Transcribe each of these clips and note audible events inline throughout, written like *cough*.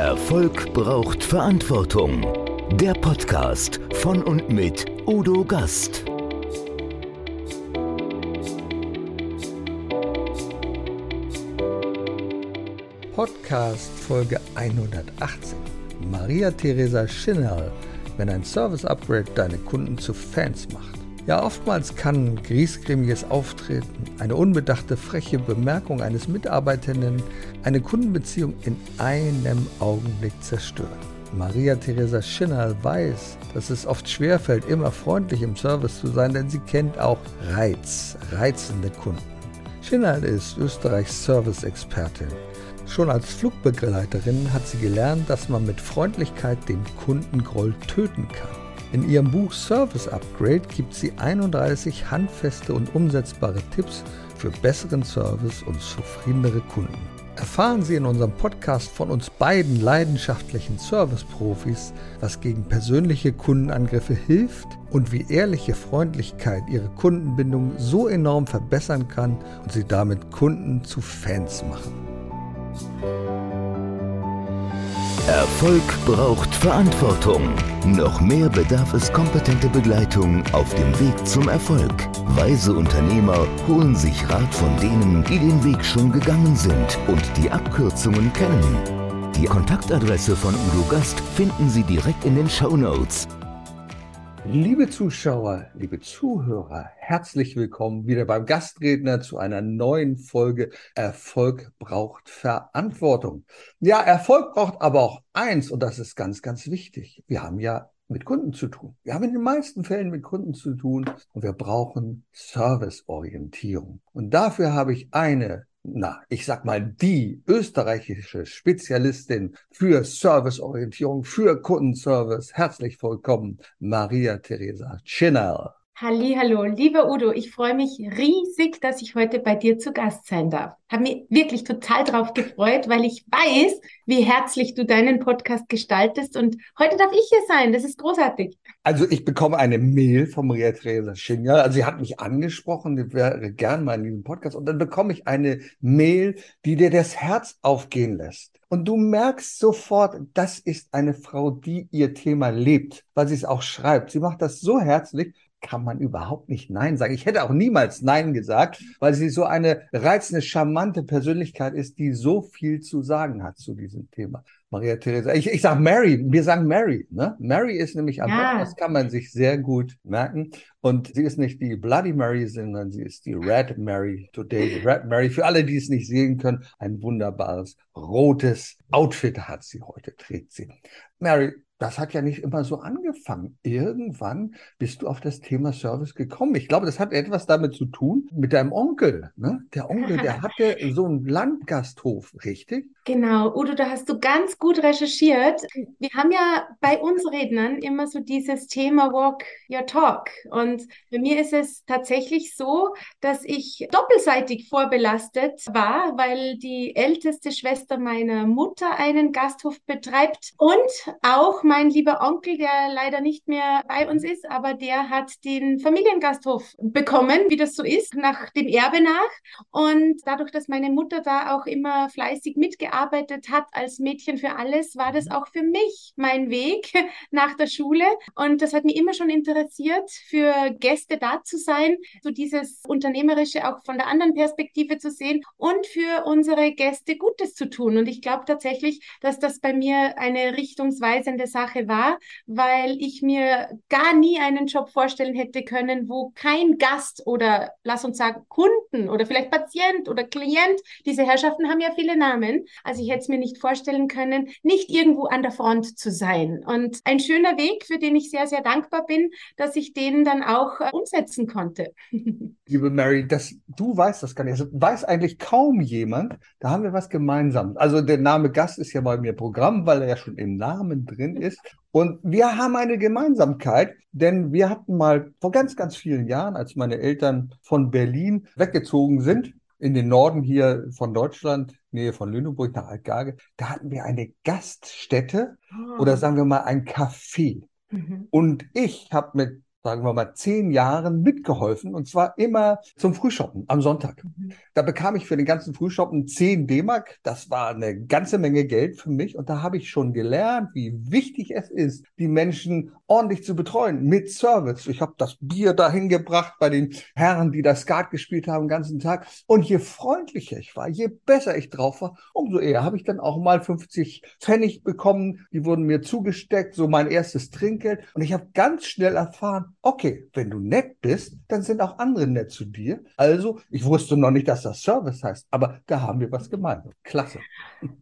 Erfolg braucht Verantwortung. Der Podcast von und mit Udo Gast. Podcast Folge 118. Maria Theresa Schinnerl, wenn ein Service Upgrade deine Kunden zu Fans macht. Ja, oftmals kann griesgrämiges Auftreten, eine unbedachte, freche Bemerkung eines Mitarbeitenden eine Kundenbeziehung in einem Augenblick zerstören. Maria Theresa Schinnerl weiß, dass es oft schwerfällt, immer freundlich im Service zu sein, denn sie kennt auch Reiz, reizende Kunden. Schinnerl ist Österreichs Service-Expertin. Schon als Flugbegleiterin hat sie gelernt, dass man mit Freundlichkeit den Kundengroll töten kann. In ihrem Buch Service Upgrade gibt sie 31 handfeste und umsetzbare Tipps für besseren Service und zufriedenere Kunden. Erfahren Sie in unserem Podcast von uns beiden leidenschaftlichen Service-Profis, was gegen persönliche Kundenangriffe hilft und wie ehrliche Freundlichkeit Ihre Kundenbindung so enorm verbessern kann und Sie damit Kunden zu Fans machen. Erfolg braucht Verantwortung. Noch mehr bedarf es kompetente Begleitung auf dem Weg zum Erfolg. Weise Unternehmer holen sich Rat von denen, die den Weg schon gegangen sind und die Abkürzungen kennen. Die Kontaktadresse von Udo Gast finden Sie direkt in den Show Notes. Liebe Zuschauer, liebe Zuhörer, herzlich willkommen wieder beim Gastredner zu einer neuen Folge Erfolg braucht Verantwortung. Ja, Erfolg braucht aber auch eins und das ist ganz, ganz wichtig. Wir haben ja mit Kunden zu tun. Wir haben in den meisten Fällen mit Kunden zu tun und wir brauchen Serviceorientierung. Und dafür habe ich eine na, ich sag mal, die österreichische Spezialistin für Serviceorientierung, für Kundenservice, herzlich willkommen, Maria Theresa Chinell. Hallo, lieber Udo, ich freue mich riesig, dass ich heute bei dir zu Gast sein darf. Habe mich wirklich total drauf gefreut, weil ich weiß, wie herzlich du deinen Podcast gestaltest und heute darf ich hier sein. Das ist großartig. Also ich bekomme eine Mail von Maria Theresa Schinger. Also sie hat mich angesprochen, die wäre gern mal in diesem Podcast und dann bekomme ich eine Mail, die dir das Herz aufgehen lässt. Und du merkst sofort, das ist eine Frau, die ihr Thema lebt, weil sie es auch schreibt. Sie macht das so herzlich kann man überhaupt nicht Nein sagen. Ich hätte auch niemals Nein gesagt, weil sie so eine reizende, charmante Persönlichkeit ist, die so viel zu sagen hat zu diesem Thema. Maria Theresa, ich, ich sage Mary, wir sagen Mary. Ne? Mary ist nämlich am ja. das kann man sich sehr gut merken. Und sie ist nicht die Bloody Mary, sondern sie ist die Red Mary today. Die Red Mary, für alle, die es nicht sehen können, ein wunderbares rotes Outfit hat sie heute, trägt sie. Mary, das hat ja nicht immer so angefangen. Irgendwann bist du auf das Thema Service gekommen. Ich glaube, das hat etwas damit zu tun mit deinem Onkel. Ne? Der Onkel, der *laughs* hatte so einen Landgasthof, richtig? Genau, Udo, da hast du ganz gut recherchiert. Wir haben ja bei uns Rednern immer so dieses Thema Walk Your Talk. Und bei mir ist es tatsächlich so, dass ich doppelseitig vorbelastet war, weil die älteste Schwester meiner Mutter einen Gasthof betreibt und auch mein lieber Onkel, der leider nicht mehr bei uns ist, aber der hat den Familiengasthof bekommen, wie das so ist, nach dem Erbe nach. Und dadurch, dass meine Mutter da auch immer fleißig mitgearbeitet hat als Mädchen für alles, war das auch für mich mein Weg *laughs* nach der Schule. Und das hat mich immer schon interessiert, für Gäste da zu sein, so dieses Unternehmerische auch von der anderen Perspektive zu sehen und für unsere Gäste Gutes zu tun. Und ich glaube tatsächlich, dass das bei mir eine richtungsweisende Sache Sache war, weil ich mir gar nie einen Job vorstellen hätte können, wo kein Gast oder lass uns sagen Kunden oder vielleicht Patient oder Klient, diese Herrschaften haben ja viele Namen, also ich hätte es mir nicht vorstellen können, nicht irgendwo an der Front zu sein. Und ein schöner Weg, für den ich sehr, sehr dankbar bin, dass ich den dann auch äh, umsetzen konnte. *laughs* Liebe Mary, das, du weißt das gar nicht. Also weiß eigentlich kaum jemand. Da haben wir was gemeinsam. Also der Name Gast ist ja bei mir Programm, weil er ja schon im Namen drin ist. *laughs* Und wir haben eine Gemeinsamkeit, denn wir hatten mal vor ganz, ganz vielen Jahren, als meine Eltern von Berlin weggezogen sind, in den Norden hier von Deutschland, Nähe von Lüneburg nach Altgarge, da hatten wir eine Gaststätte oh. oder sagen wir mal ein Café. Mhm. Und ich habe mit sagen wir mal, zehn Jahren mitgeholfen und zwar immer zum Frühshoppen am Sonntag. Mhm. Da bekam ich für den ganzen Frühshoppen 10 D-Mark. Das war eine ganze Menge Geld für mich und da habe ich schon gelernt, wie wichtig es ist, die Menschen ordentlich zu betreuen mit Service. Ich habe das Bier dahin gebracht bei den Herren, die das Skat gespielt haben den ganzen Tag. Und je freundlicher ich war, je besser ich drauf war, umso eher habe ich dann auch mal 50 Pfennig bekommen. Die wurden mir zugesteckt, so mein erstes Trinkgeld. Und ich habe ganz schnell erfahren, okay, wenn du nett bist, dann sind auch andere nett zu dir. Also, ich wusste noch nicht, dass das Service heißt, aber da haben wir was gemeinsam. Klasse.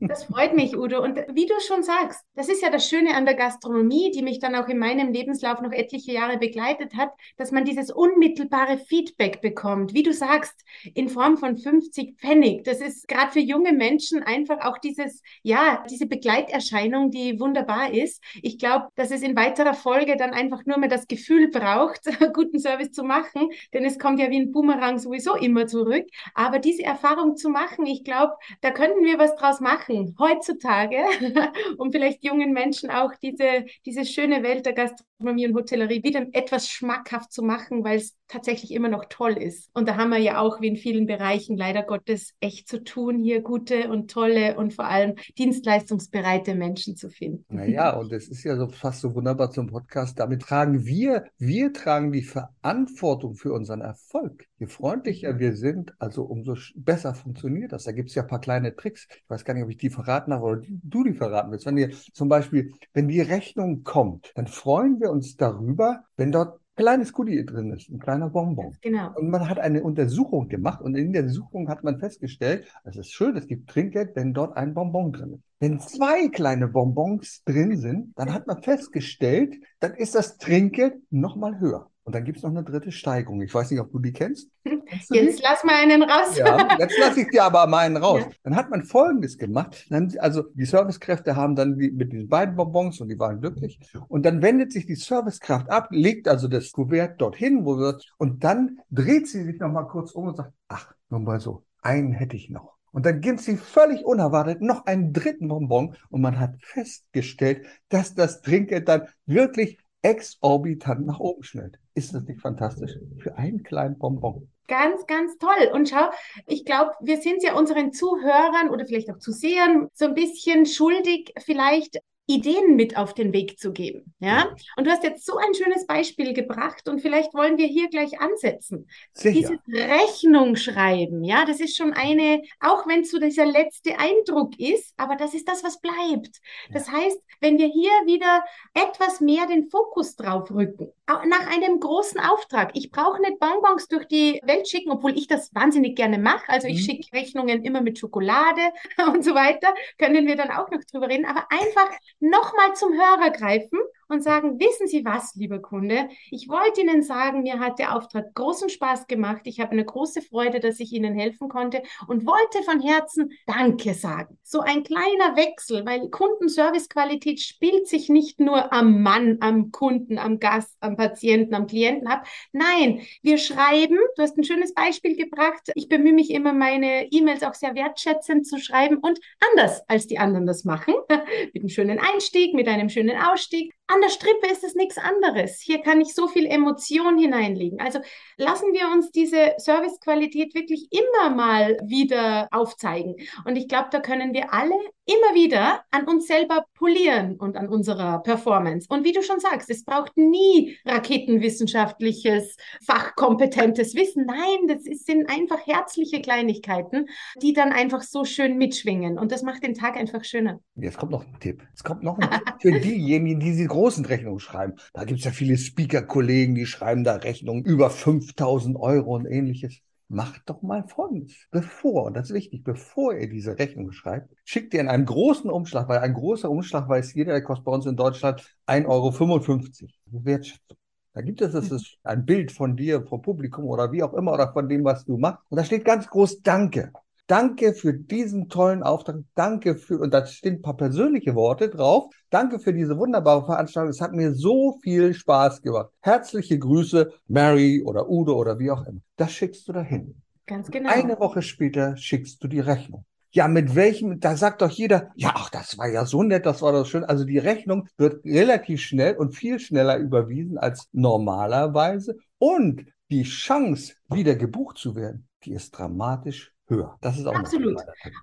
Das freut mich, Udo. Und wie du schon sagst, das ist ja das Schöne an der Gastronomie, die mich dann auch in meinem Lebenslauf noch etliche Jahre begleitet hat, dass man dieses unmittelbare Feedback bekommt. Wie du sagst, in Form von 50 Pfennig. Das ist gerade für junge Menschen einfach auch dieses, ja, diese Begleiterscheinung, die wunderbar ist. Ich glaube, dass es in weiterer Folge dann einfach nur mehr das Gefühl braucht, *laughs* guten Service zu machen, denn es kommt ja wie ein Boomerang sowieso immer zurück. Aber diese Erfahrung zu machen, ich glaube, da könnten wir was draus machen heutzutage, *laughs* um vielleicht jungen Menschen auch diese, diese schöne Welt der Gastronomie und Hotellerie wieder etwas schmackhaft zu machen, weil es tatsächlich immer noch toll ist. Und da haben wir ja auch wie in vielen Bereichen leider Gottes echt zu tun, hier gute und tolle und vor allem dienstleistungsbereite Menschen zu finden. Naja, und es ist ja so fast so wunderbar zum Podcast. Damit tragen wir, wir tragen die Verantwortung für unseren Erfolg. Je freundlicher wir sind, also umso besser funktioniert das. Da gibt es ja ein paar kleine Tricks. Ich weiß gar nicht, ob ich die verraten habe oder du die verraten willst. Wenn ihr zum Beispiel, wenn die Rechnung kommt, dann freuen wir uns darüber, wenn dort kleines Goodie drin ist, ein kleiner Bonbon. Genau. Und man hat eine Untersuchung gemacht und in der Untersuchung hat man festgestellt, es ist schön, es gibt Trinkgeld, wenn dort ein Bonbon drin ist. Wenn zwei kleine Bonbons drin sind, dann hat man festgestellt, dann ist das Trinkgeld nochmal höher. Und dann gibt es noch eine dritte Steigung. Ich weiß nicht, ob du die kennst. kennst du jetzt die? lass mal einen raus. Ja, jetzt lasse ich dir aber mal einen *laughs* raus. Ja. Dann hat man Folgendes gemacht. Dann, also die Servicekräfte haben dann die, mit diesen beiden Bonbons und die waren glücklich. Und dann wendet sich die Servicekraft ab, legt also das Kuvert dorthin, wo wir, und dann dreht sie sich nochmal kurz um und sagt, ach, nur mal so, einen hätte ich noch. Und dann gibt sie völlig unerwartet noch einen dritten Bonbon und man hat festgestellt, dass das Trinkgeld dann wirklich exorbitant nach oben schnellt. Ist das nicht fantastisch? Für einen kleinen Bonbon. Ganz, ganz toll. Und schau, ich glaube, wir sind ja unseren Zuhörern oder vielleicht auch Zusehern so ein bisschen schuldig, vielleicht Ideen mit auf den Weg zu geben. Ja? Und du hast jetzt so ein schönes Beispiel gebracht und vielleicht wollen wir hier gleich ansetzen. Sicher. Diese Rechnung schreiben, ja, das ist schon eine, auch wenn es so dieser letzte Eindruck ist, aber das ist das, was bleibt. Das ja. heißt, wenn wir hier wieder etwas mehr den Fokus drauf rücken, nach einem großen Auftrag. Ich brauche nicht Bonbons durch die Welt schicken, obwohl ich das wahnsinnig gerne mache. Also ich mhm. schicke Rechnungen immer mit Schokolade *laughs* und so weiter. Können wir dann auch noch drüber reden. Aber einfach nochmal zum Hörer greifen und sagen, wissen Sie was, lieber Kunde, ich wollte Ihnen sagen, mir hat der Auftrag großen Spaß gemacht. Ich habe eine große Freude, dass ich Ihnen helfen konnte und wollte von Herzen Danke sagen. So ein kleiner Wechsel, weil Kundenservicequalität spielt sich nicht nur am Mann, am Kunden, am Gast, am Patienten, am Klienten ab. Nein, wir schreiben, du hast ein schönes Beispiel gebracht. Ich bemühe mich immer, meine E-Mails auch sehr wertschätzend zu schreiben und anders als die anderen das machen. *laughs* mit einem schönen Einstieg, mit einem schönen Ausstieg. An der Strippe ist es nichts anderes. Hier kann ich so viel Emotion hineinlegen. Also lassen wir uns diese Servicequalität wirklich immer mal wieder aufzeigen. Und ich glaube, da können wir alle immer wieder an uns selber polieren und an unserer Performance. Und wie du schon sagst, es braucht nie raketenwissenschaftliches, fachkompetentes Wissen. Nein, das sind einfach herzliche Kleinigkeiten, die dann einfach so schön mitschwingen. Und das macht den Tag einfach schöner. Jetzt kommt noch ein Tipp. Es kommt noch ein Tipp für diejenigen, die diese großen Rechnungen schreiben. Da gibt es ja viele Speaker-Kollegen, die schreiben da Rechnungen über 5000 Euro und ähnliches macht doch mal Folgendes. Bevor, und das ist wichtig, bevor ihr diese Rechnung schreibt, schickt ihr in einen großen Umschlag, weil ein großer Umschlag weiß jeder, der kostet bei uns in Deutschland 1,55 Euro. Wertschätzung. Da gibt es das ist ein Bild von dir, vom Publikum oder wie auch immer oder von dem, was du machst. Und da steht ganz groß Danke. Danke für diesen tollen Auftrag. Danke für, und da stehen ein paar persönliche Worte drauf. Danke für diese wunderbare Veranstaltung. Es hat mir so viel Spaß gemacht. Herzliche Grüße, Mary oder Udo oder wie auch immer. Das schickst du dahin. Ganz genau. Eine Woche später schickst du die Rechnung. Ja, mit welchem, da sagt doch jeder, ja, ach, das war ja so nett, das war doch schön. Also die Rechnung wird relativ schnell und viel schneller überwiesen als normalerweise. Und die Chance, wieder gebucht zu werden, die ist dramatisch höher. Das ist auch Absolut.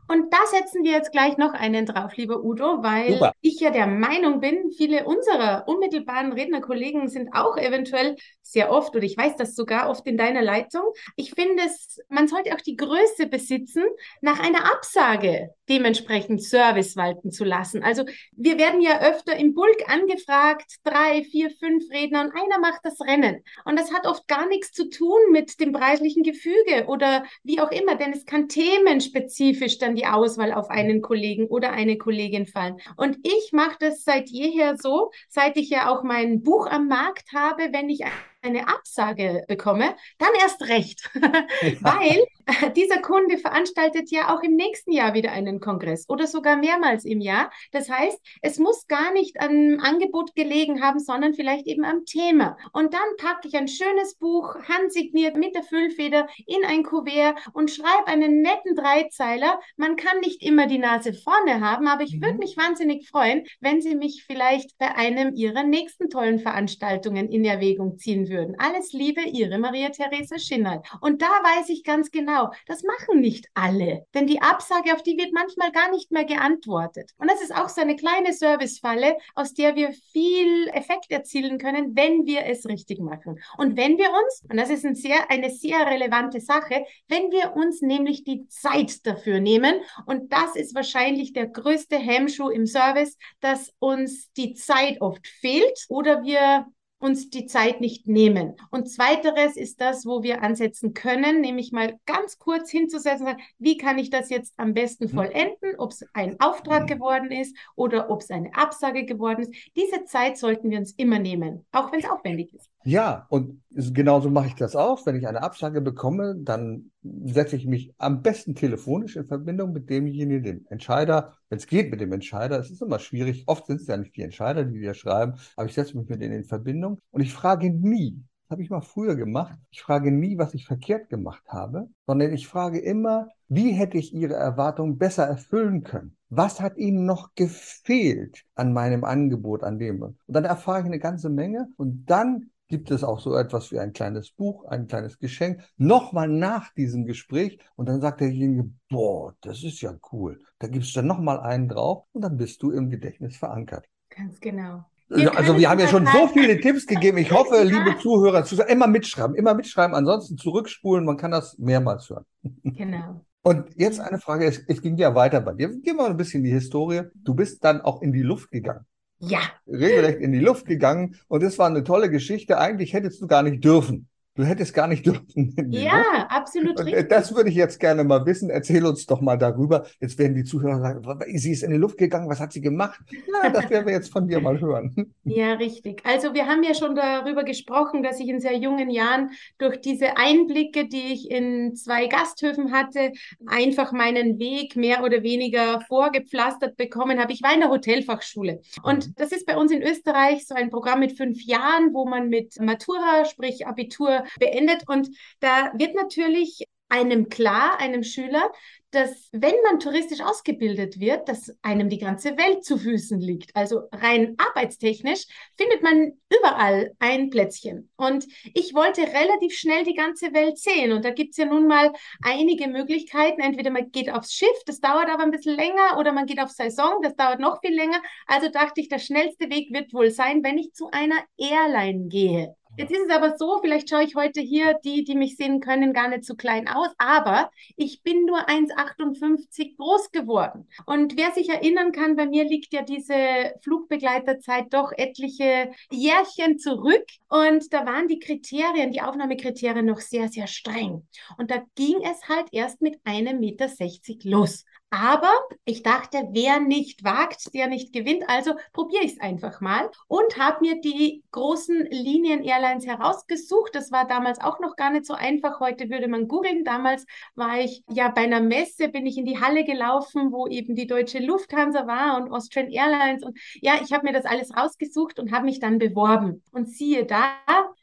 Und da setzen wir jetzt gleich noch einen drauf, lieber Udo, weil Super. ich ja der Meinung bin, viele unserer unmittelbaren Rednerkollegen sind auch eventuell sehr oft, oder ich weiß das sogar oft in deiner Leitung. Ich finde es, man sollte auch die Größe besitzen, nach einer Absage dementsprechend Service walten zu lassen. Also wir werden ja öfter im Bulk angefragt, drei, vier, fünf Redner und einer macht das Rennen. Und das hat oft gar nichts zu tun mit dem preislichen Gefüge oder wie auch immer, denn es kann kann themenspezifisch dann die Auswahl auf einen Kollegen oder eine Kollegin fallen. Und ich mache das seit jeher so, seit ich ja auch mein Buch am Markt habe, wenn ich eine Absage bekomme, dann erst recht. *laughs* Weil äh, dieser Kunde veranstaltet ja auch im nächsten Jahr wieder einen Kongress oder sogar mehrmals im Jahr. Das heißt, es muss gar nicht am Angebot gelegen haben, sondern vielleicht eben am Thema. Und dann packe ich ein schönes Buch, handsigniert mit der Füllfeder in ein Kuvert und schreibe einen netten Dreizeiler. Man kann nicht immer die Nase vorne haben, aber ich mhm. würde mich wahnsinnig freuen, wenn Sie mich vielleicht bei einem Ihrer nächsten tollen Veranstaltungen in Erwägung ziehen würden würden. Alles Liebe, Ihre Maria-Therese Schinnert. Und da weiß ich ganz genau, das machen nicht alle. Denn die Absage, auf die wird manchmal gar nicht mehr geantwortet. Und das ist auch so eine kleine Servicefalle, aus der wir viel Effekt erzielen können, wenn wir es richtig machen. Und wenn wir uns, und das ist ein sehr, eine sehr relevante Sache, wenn wir uns nämlich die Zeit dafür nehmen, und das ist wahrscheinlich der größte Hemmschuh im Service, dass uns die Zeit oft fehlt oder wir uns die Zeit nicht nehmen. Und zweiteres ist das, wo wir ansetzen können, nämlich mal ganz kurz hinzusetzen, wie kann ich das jetzt am besten mhm. vollenden, ob es ein Auftrag mhm. geworden ist oder ob es eine Absage geworden ist. Diese Zeit sollten wir uns immer nehmen, auch wenn es aufwendig ist. Ja, und genauso mache ich das auch. Wenn ich eine Absage bekomme, dann setze ich mich am besten telefonisch in Verbindung mit demjenigen, dem Entscheider, wenn es geht mit dem Entscheider. Es ist immer schwierig. Oft sind es ja nicht die Entscheider, die wir schreiben, aber ich setze mich mit denen in Verbindung und ich frage nie, das habe ich mal früher gemacht, ich frage nie, was ich verkehrt gemacht habe, sondern ich frage immer, wie hätte ich Ihre Erwartungen besser erfüllen können? Was hat Ihnen noch gefehlt an meinem Angebot, an dem? Und dann erfahre ich eine ganze Menge und dann gibt es auch so etwas wie ein kleines Buch, ein kleines Geschenk, nochmal nach diesem Gespräch und dann sagt derjenige, boah, das ist ja cool. Da gibst du dann nochmal einen drauf und dann bist du im Gedächtnis verankert. Ganz genau. Wir also wir haben ja schon so viele Tipps gegeben. Ich hoffe, liebe Zuhörer, immer mitschreiben, immer mitschreiben, ansonsten zurückspulen, man kann das mehrmals hören. Genau. *laughs* Und jetzt eine Frage, es, es ging ja weiter bei dir. Gehen wir mal ein bisschen in die Historie. Du bist dann auch in die Luft gegangen. Ja. Regelrecht in die Luft gegangen. Und das war eine tolle Geschichte. Eigentlich hättest du gar nicht dürfen. Du hättest gar nicht *laughs* dürfen. Ja, Luft. absolut und äh, richtig. Das würde ich jetzt gerne mal wissen. Erzähl uns doch mal darüber. Jetzt werden die Zuhörer sagen, sie ist in die Luft gegangen, was hat sie gemacht? Na, *laughs* das werden wir jetzt von dir mal hören. Ja, richtig. Also wir haben ja schon darüber gesprochen, dass ich in sehr jungen Jahren durch diese Einblicke, die ich in zwei Gasthöfen hatte, einfach meinen Weg mehr oder weniger vorgepflastert bekommen habe. Ich war in der Hotelfachschule. Und mhm. das ist bei uns in Österreich so ein Programm mit fünf Jahren, wo man mit Matura, sprich Abitur, beendet. Und da wird natürlich einem klar, einem Schüler, dass wenn man touristisch ausgebildet wird, dass einem die ganze Welt zu Füßen liegt. Also rein arbeitstechnisch findet man überall ein Plätzchen. Und ich wollte relativ schnell die ganze Welt sehen. Und da gibt es ja nun mal einige Möglichkeiten. Entweder man geht aufs Schiff, das dauert aber ein bisschen länger, oder man geht auf Saison, das dauert noch viel länger. Also dachte ich, der schnellste Weg wird wohl sein, wenn ich zu einer Airline gehe. Jetzt ist es aber so, vielleicht schaue ich heute hier, die, die mich sehen können, gar nicht so klein aus, aber ich bin nur 1,58 groß geworden. Und wer sich erinnern kann, bei mir liegt ja diese Flugbegleiterzeit doch etliche Jährchen zurück. Und da waren die Kriterien, die Aufnahmekriterien noch sehr, sehr streng. Und da ging es halt erst mit einem Meter los. Aber ich dachte, wer nicht wagt, der nicht gewinnt. Also probiere ich es einfach mal und habe mir die großen Linien-Airlines herausgesucht. Das war damals auch noch gar nicht so einfach. Heute würde man googeln. Damals war ich ja bei einer Messe, bin ich in die Halle gelaufen, wo eben die deutsche Lufthansa war und Austrian Airlines. Und ja, ich habe mir das alles rausgesucht und habe mich dann beworben. Und siehe da,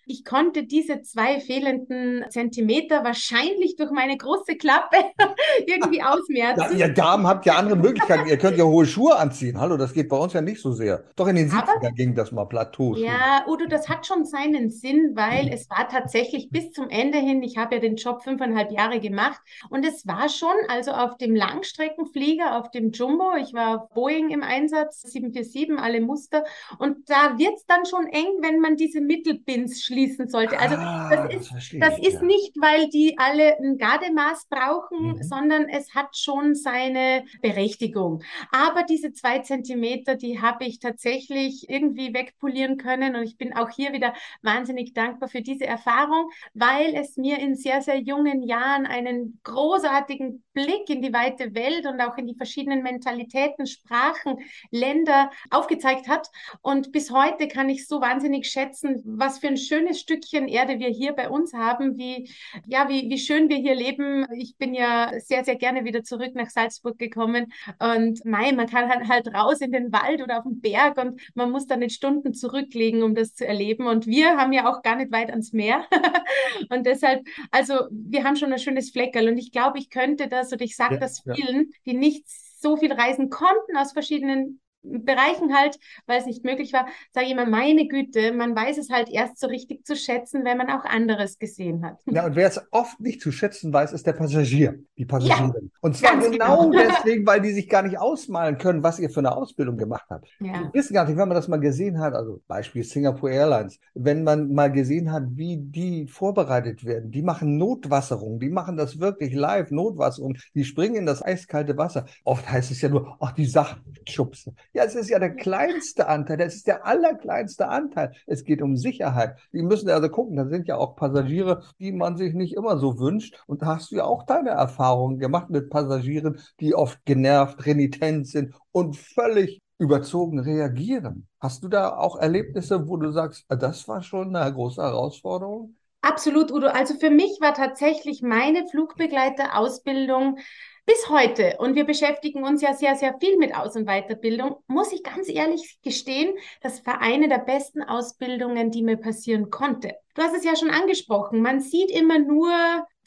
ich konnte diese zwei fehlenden Zentimeter wahrscheinlich durch meine große Klappe *laughs* irgendwie ausmerzen. Ja, ja Damen habt ja andere Möglichkeiten. Ihr könnt ja hohe Schuhe anziehen. Hallo, das geht bei uns ja nicht so sehr. Doch in den 70ern ging das mal Plateau. Ja, Udo, das hat schon seinen Sinn, weil mhm. es war tatsächlich bis zum Ende hin, ich habe ja den Job fünfeinhalb Jahre gemacht und es war schon, also auf dem Langstreckenflieger, auf dem Jumbo, ich war auf Boeing im Einsatz, 747, alle Muster und da wird es dann schon eng, wenn man diese Mittelbins schließen sollte. Also ah, das ist, das, das ist ja. nicht, weil die alle ein Gardemaß brauchen, mhm. sondern es hat schon seine Berechtigung. Aber diese zwei Zentimeter, die habe ich tatsächlich irgendwie wegpolieren können und ich bin auch hier wieder wahnsinnig dankbar für diese Erfahrung, weil es mir in sehr, sehr jungen Jahren einen großartigen Blick in die weite Welt und auch in die verschiedenen Mentalitäten, Sprachen, Länder aufgezeigt hat. Und bis heute kann ich so wahnsinnig schätzen, was für ein schönes Stückchen Erde wir hier bei uns haben, wie, ja, wie, wie schön wir hier leben. Ich bin ja sehr, sehr gerne wieder zurück nach Salzburg gekommen und mei, man kann halt, halt raus in den Wald oder auf den Berg und man muss da nicht Stunden zurücklegen, um das zu erleben. Und wir haben ja auch gar nicht weit ans Meer. *laughs* und deshalb, also wir haben schon ein schönes Fleckerl und ich glaube, ich könnte das oder ich sage ja, das vielen, ja. die nicht so viel reisen konnten aus verschiedenen Bereichen halt, weil es nicht möglich war, sage ich immer, meine Güte, man weiß es halt erst so richtig zu schätzen, wenn man auch anderes gesehen hat. Ja, und wer es oft nicht zu schätzen weiß, ist der Passagier, die Passagierin. Ja, und zwar genau, genau *laughs* deswegen, weil die sich gar nicht ausmalen können, was ihr für eine Ausbildung gemacht habt. Ja. Die wissen gar nicht, wenn man das mal gesehen hat, also Beispiel Singapore Airlines, wenn man mal gesehen hat, wie die vorbereitet werden, die machen Notwasserung, die machen das wirklich live, Notwasserung, die springen in das eiskalte Wasser. Oft heißt es ja nur, ach, die Sachen schubsen. Ja, es ist ja der kleinste Anteil, das ist der allerkleinste Anteil. Es geht um Sicherheit. Die müssen also gucken, da sind ja auch Passagiere, die man sich nicht immer so wünscht. Und da hast du ja auch deine Erfahrungen gemacht mit Passagieren, die oft genervt, renitent sind und völlig überzogen reagieren. Hast du da auch Erlebnisse, wo du sagst, ah, das war schon eine große Herausforderung? Absolut, Udo. Also für mich war tatsächlich meine Flugbegleiterausbildung bis heute, und wir beschäftigen uns ja sehr, sehr viel mit Aus- und Weiterbildung, muss ich ganz ehrlich gestehen, das war eine der besten Ausbildungen, die mir passieren konnte. Du hast es ja schon angesprochen, man sieht immer nur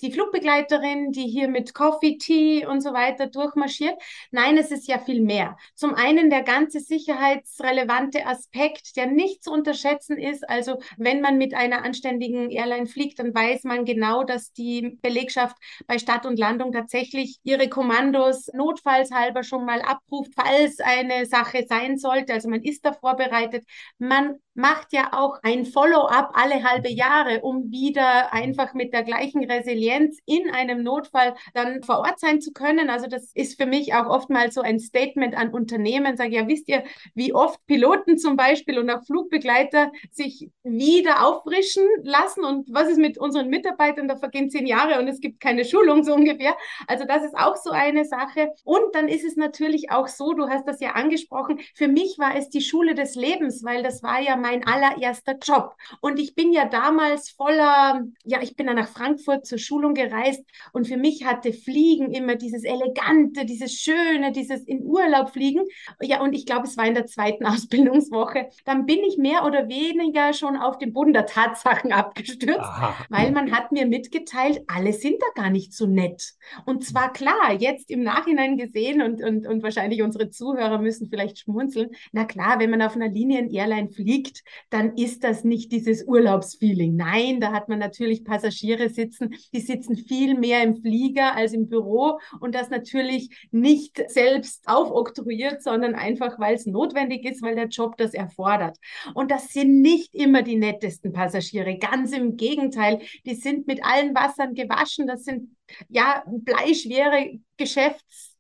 die Flugbegleiterin, die hier mit Coffee, Tea und so weiter durchmarschiert. Nein, es ist ja viel mehr. Zum einen der ganze sicherheitsrelevante Aspekt, der nicht zu unterschätzen ist. Also wenn man mit einer anständigen Airline fliegt, dann weiß man genau, dass die Belegschaft bei Start und Landung tatsächlich ihre Kommandos notfallshalber schon mal abruft, falls eine Sache sein sollte. Also man ist da vorbereitet. Man macht ja auch ein Follow-up alle halbe Jahre, um wieder einfach mit der gleichen Resilienz in einem Notfall dann vor Ort sein zu können. Also das ist für mich auch oftmals so ein Statement an Unternehmen. Sage ja, wisst ihr, wie oft Piloten zum Beispiel und auch Flugbegleiter sich wieder auffrischen lassen und was ist mit unseren Mitarbeitern? Da vergehen zehn Jahre und es gibt keine Schulung so ungefähr. Also das ist auch so eine Sache. Und dann ist es natürlich auch so, du hast das ja angesprochen, für mich war es die Schule des Lebens, weil das war ja mein allererster Job. Und ich bin ja damals voller, ja, ich bin dann nach Frankfurt zur Schulung gereist und für mich hatte Fliegen immer dieses Elegante, dieses Schöne, dieses in Urlaub fliegen. Ja, und ich glaube, es war in der zweiten *laughs* Ausbildungswoche. Dann bin ich mehr oder weniger schon auf den Boden der Tatsachen abgestürzt, Aha. weil man hat mir mitgeteilt, alle sind da gar nicht so nett. Und zwar klar, jetzt im Nachhinein gesehen und, und, und wahrscheinlich unsere Zuhörer müssen vielleicht schmunzeln. Na klar, wenn man auf einer Linien-Airline fliegt, dann ist das nicht dieses Urlaubsfeeling. Nein, da hat man natürlich Passagiere sitzen, die sitzen viel mehr im Flieger als im Büro und das natürlich nicht selbst aufoktroyiert, sondern einfach, weil es notwendig ist, weil der Job das erfordert. Und das sind nicht immer die nettesten Passagiere. Ganz im Gegenteil, die sind mit allen Wassern gewaschen. Das sind ja bleischwere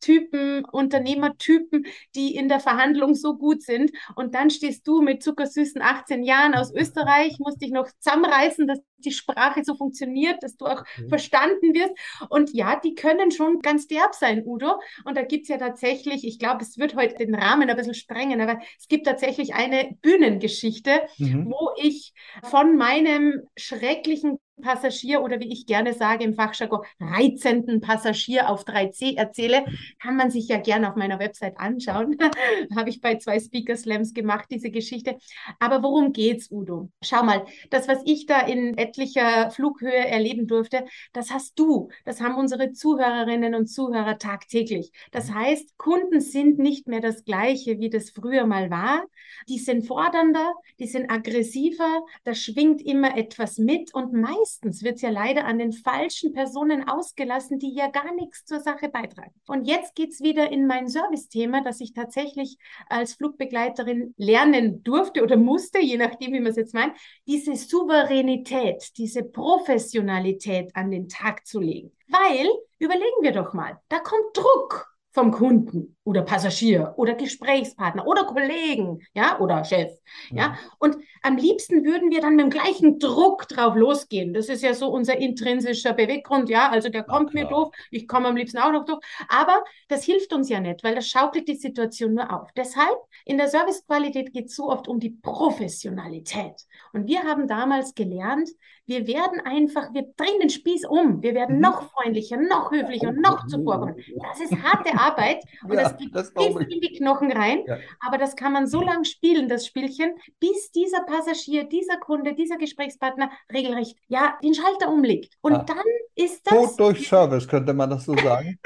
Geschäftstypen, Unternehmertypen, die in der Verhandlung so gut sind. Und dann stehst du mit zuckersüßen 18 Jahren aus Österreich, musst dich noch zusammenreißen, dass die Sprache so funktioniert, dass du auch mhm. verstanden wirst. Und ja, die können schon ganz derb sein, Udo. Und da gibt's ja tatsächlich, ich glaube, es wird heute den Rahmen ein bisschen sprengen, aber es gibt tatsächlich eine Bühnengeschichte, mhm. wo ich von meinem schrecklichen Passagier oder wie ich gerne sage im Fachjargon, reizenden Passagier auf 3C erzähle, kann man sich ja gerne auf meiner Website anschauen. *laughs* Habe ich bei zwei Speaker Slams gemacht, diese Geschichte. Aber worum geht's, Udo? Schau mal, das, was ich da in etlicher Flughöhe erleben durfte, das hast du, das haben unsere Zuhörerinnen und Zuhörer tagtäglich. Das heißt, Kunden sind nicht mehr das gleiche, wie das früher mal war. Die sind fordernder, die sind aggressiver, da schwingt immer etwas mit und meistens wird es ja leider an den falschen Personen ausgelassen, die ja gar nichts zur Sache beitragen. Und jetzt geht es wieder in mein Service-Thema, das ich tatsächlich als Flugbegleiterin lernen durfte oder musste, je nachdem, wie man es jetzt meint, diese Souveränität, diese Professionalität an den Tag zu legen. Weil, überlegen wir doch mal, da kommt Druck vom Kunden oder Passagier oder Gesprächspartner oder Kollegen, ja, oder Chef, ja. ja. Und am liebsten würden wir dann mit dem gleichen Druck drauf losgehen. Das ist ja so unser intrinsischer Beweggrund, ja. Also der kommt ja, mir doof, ich komme am liebsten auch noch doof. Aber das hilft uns ja nicht, weil das schaukelt die Situation nur auf. Deshalb in der Servicequalität geht es so oft um die Professionalität. Und wir haben damals gelernt, wir werden einfach, wir drehen den Spieß um. Wir werden mhm. noch freundlicher, noch höflicher und noch zuvorkommen. Das ist harte *laughs* Arbeit und ja, das geht das in die Knochen rein. Ja. Aber das kann man so lange spielen, das Spielchen, bis dieser Passagier, dieser Kunde, dieser Gesprächspartner regelrecht, ja, den Schalter umlegt. Und ah. dann ist das. Tod durch Service, könnte man das so *laughs* sagen.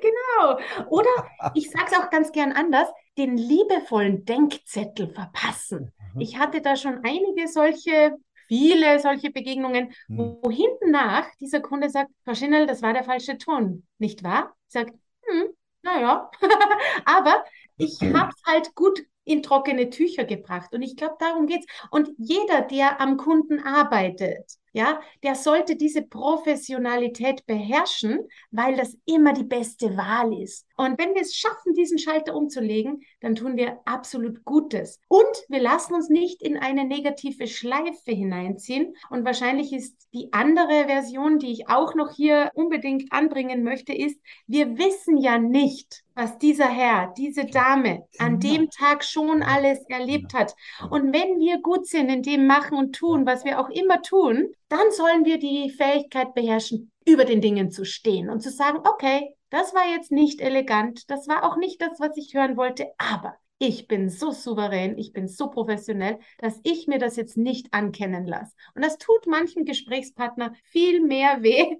genau. Oder *laughs* ich sage es auch ganz gern anders, den liebevollen Denkzettel verpassen. Mhm. Ich hatte da schon einige solche viele solche Begegnungen, hm. wo hinten nach dieser Kunde sagt, Frau Schinel, das war der falsche Ton, nicht wahr? Sagt, hm, naja, *laughs* aber ich *clears throat* habe es halt gut in trockene Tücher gebracht. Und ich glaube, darum geht's. Und jeder, der am Kunden arbeitet, ja, der sollte diese Professionalität beherrschen, weil das immer die beste Wahl ist. Und wenn wir es schaffen, diesen Schalter umzulegen, dann tun wir absolut Gutes. Und wir lassen uns nicht in eine negative Schleife hineinziehen. Und wahrscheinlich ist die andere Version, die ich auch noch hier unbedingt anbringen möchte, ist, wir wissen ja nicht, was dieser Herr, diese Dame an genau. dem Tag schon alles erlebt hat. Und wenn wir gut sind in dem machen und tun, was wir auch immer tun, dann sollen wir die Fähigkeit beherrschen, über den Dingen zu stehen und zu sagen, okay, das war jetzt nicht elegant, das war auch nicht das, was ich hören wollte, aber ich bin so souverän, ich bin so professionell, dass ich mir das jetzt nicht ankennen lasse. Und das tut manchen Gesprächspartner viel mehr *laughs* weh,